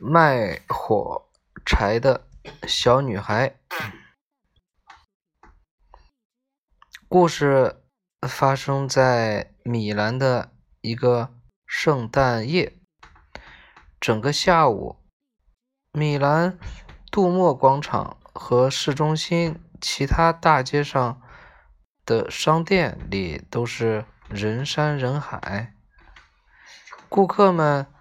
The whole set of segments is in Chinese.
卖火柴的小女孩。故事发生在米兰的一个圣诞夜。整个下午，米兰杜莫广场和市中心其他大街上的商店里都是人山人海，顾客们。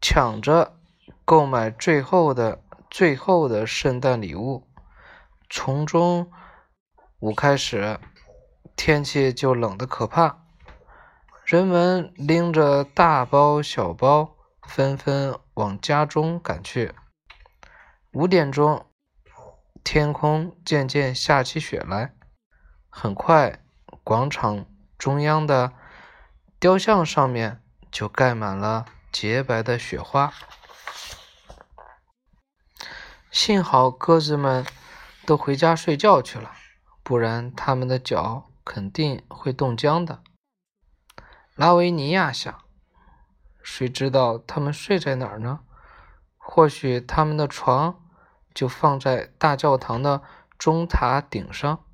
抢着购买最后的最后的圣诞礼物。从中午开始，天气就冷得可怕，人们拎着大包小包，纷纷往家中赶去。五点钟，天空渐渐下起雪来，很快，广场中央的雕像上面就盖满了。洁白的雪花，幸好鸽子们都回家睡觉去了，不然它们的脚肯定会冻僵的。拉维尼亚想，谁知道他们睡在哪儿呢？或许他们的床就放在大教堂的钟塔顶上。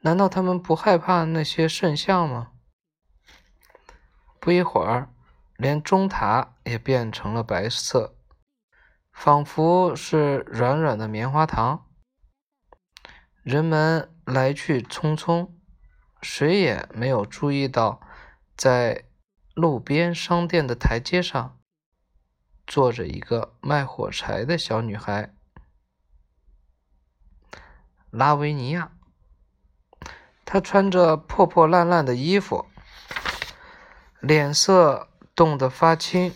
难道他们不害怕那些圣像吗？不一会儿。连钟塔也变成了白色，仿佛是软软的棉花糖。人们来去匆匆，谁也没有注意到，在路边商店的台阶上，坐着一个卖火柴的小女孩——拉维尼亚。她穿着破破烂烂的衣服，脸色。冻得发青，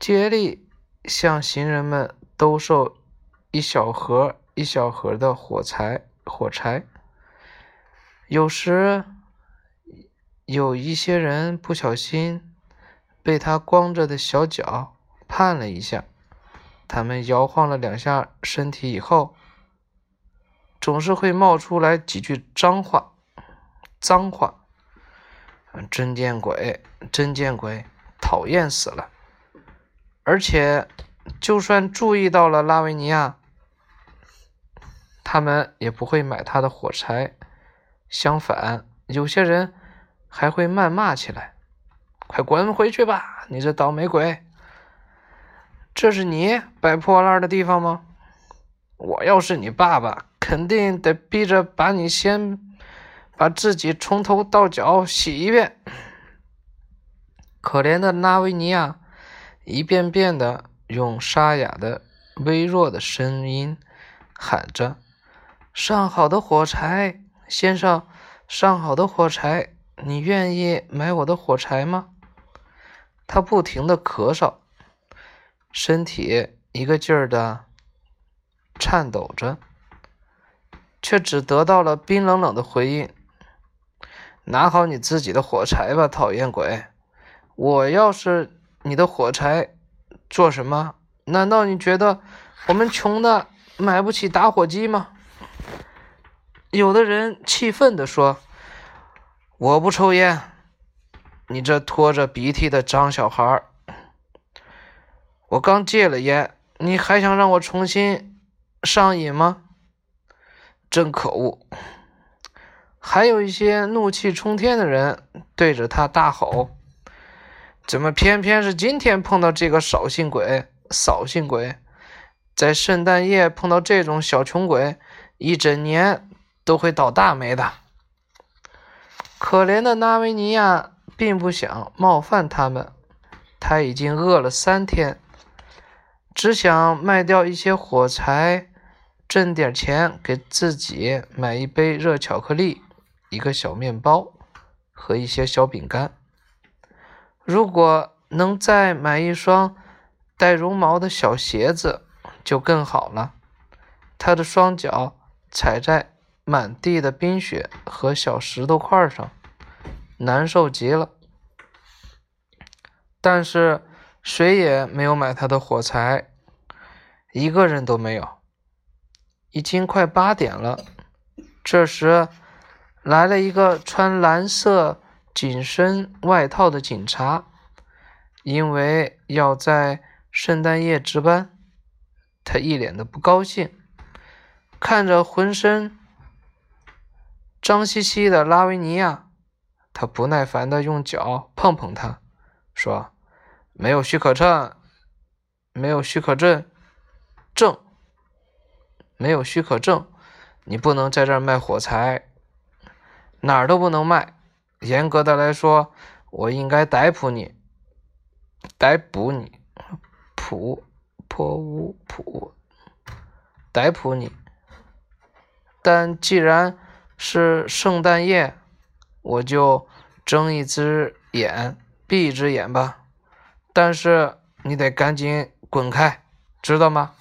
竭力向行人们兜售一小盒一小盒的火柴。火柴，有时有一些人不小心被他光着的小脚绊了一下，他们摇晃了两下身体以后，总是会冒出来几句脏话，脏话。真见鬼！真见鬼！讨厌死了！而且，就算注意到了拉维尼亚，他们也不会买他的火柴。相反，有些人还会谩骂起来：“快滚回去吧，你这倒霉鬼！这是你摆破烂的地方吗？我要是你爸爸，肯定得逼着把你先……”把自己从头到脚洗一遍。可怜的拉维尼亚一遍遍的用沙哑的、微弱的声音喊着：“上好的火柴，先生，上好的火柴，你愿意买我的火柴吗？”他不停的咳嗽，身体一个劲儿的颤抖着，却只得到了冰冷冷的回应。拿好你自己的火柴吧，讨厌鬼！我要是你的火柴，做什么？难道你觉得我们穷的买不起打火机吗？有的人气愤地说：“我不抽烟，你这拖着鼻涕的脏小孩！我刚戒了烟，你还想让我重新上瘾吗？真可恶！”还有一些怒气冲天的人对着他大吼：“怎么偏偏是今天碰到这个扫兴鬼？扫兴鬼，在圣诞夜碰到这种小穷鬼，一整年都会倒大霉的。”可怜的纳维尼亚并不想冒犯他们，他已经饿了三天，只想卖掉一些火柴，挣点钱给自己买一杯热巧克力。一个小面包和一些小饼干。如果能再买一双带绒毛的小鞋子，就更好了。他的双脚踩在满地的冰雪和小石头块上，难受极了。但是谁也没有买他的火柴，一个人都没有。已经快八点了，这时。来了一个穿蓝色紧身外套的警察，因为要在圣诞夜值班，他一脸的不高兴，看着浑身脏兮兮的拉维尼亚，他不耐烦的用脚碰碰他，说：“没有许可证，没有许可证，证，没有许可证，你不能在这儿卖火柴，哪儿都不能卖。严格的来说，我应该逮捕你。”逮捕你，普破乌普，逮捕你。但既然是圣诞夜，我就睁一只眼闭一只眼吧。但是你得赶紧滚开，知道吗？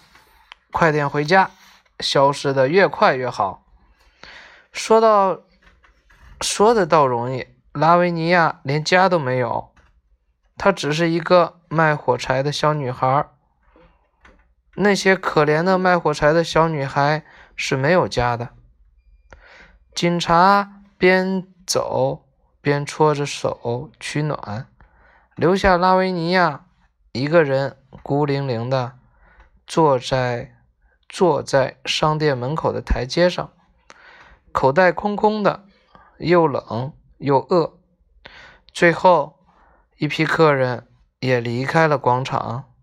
快点回家，消失的越快越好。说到，说的倒容易，拉维尼亚连家都没有。她只是一个卖火柴的小女孩。那些可怜的卖火柴的小女孩是没有家的。警察边走边搓着手取暖，留下拉维尼亚一个人孤零零的坐在坐在商店门口的台阶上，口袋空空的，又冷又饿。最后。一批客人也离开了广场，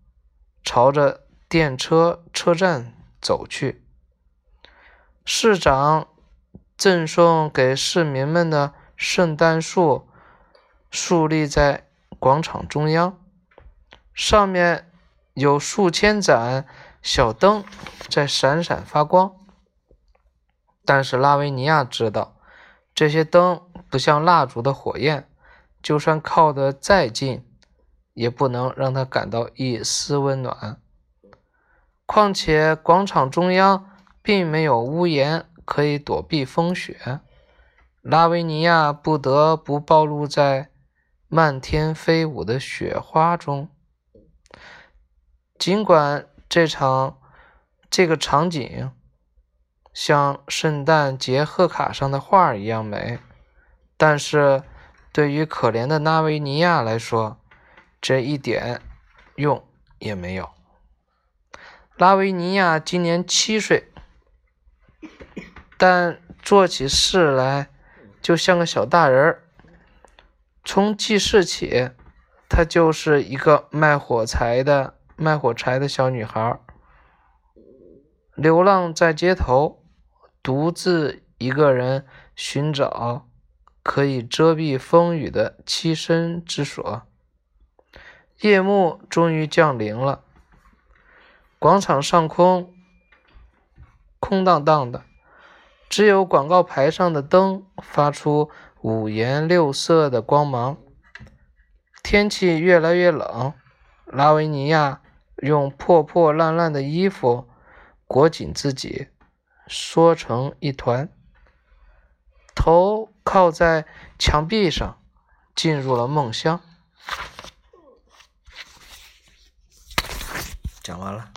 朝着电车车站走去。市长赠送给市民们的圣诞树竖立在广场中央，上面有数千盏小灯在闪闪发光。但是拉维尼亚知道，这些灯不像蜡烛的火焰。就算靠得再近，也不能让他感到一丝温暖。况且广场中央并没有屋檐可以躲避风雪，拉维尼亚不得不暴露在漫天飞舞的雪花中。尽管这场这个场景像圣诞节贺卡上的画一样美，但是。对于可怜的拉维尼亚来说，这一点用也没有。拉维尼亚今年七岁，但做起事来就像个小大人儿。从记事起，她就是一个卖火柴的卖火柴的小女孩，流浪在街头，独自一个人寻找。可以遮蔽风雨的栖身之所。夜幕终于降临了，广场上空空荡荡的，只有广告牌上的灯发出五颜六色的光芒。天气越来越冷，拉维尼亚用破破烂烂的衣服裹紧自己，缩成一团。头靠在墙壁上，进入了梦乡。讲完了。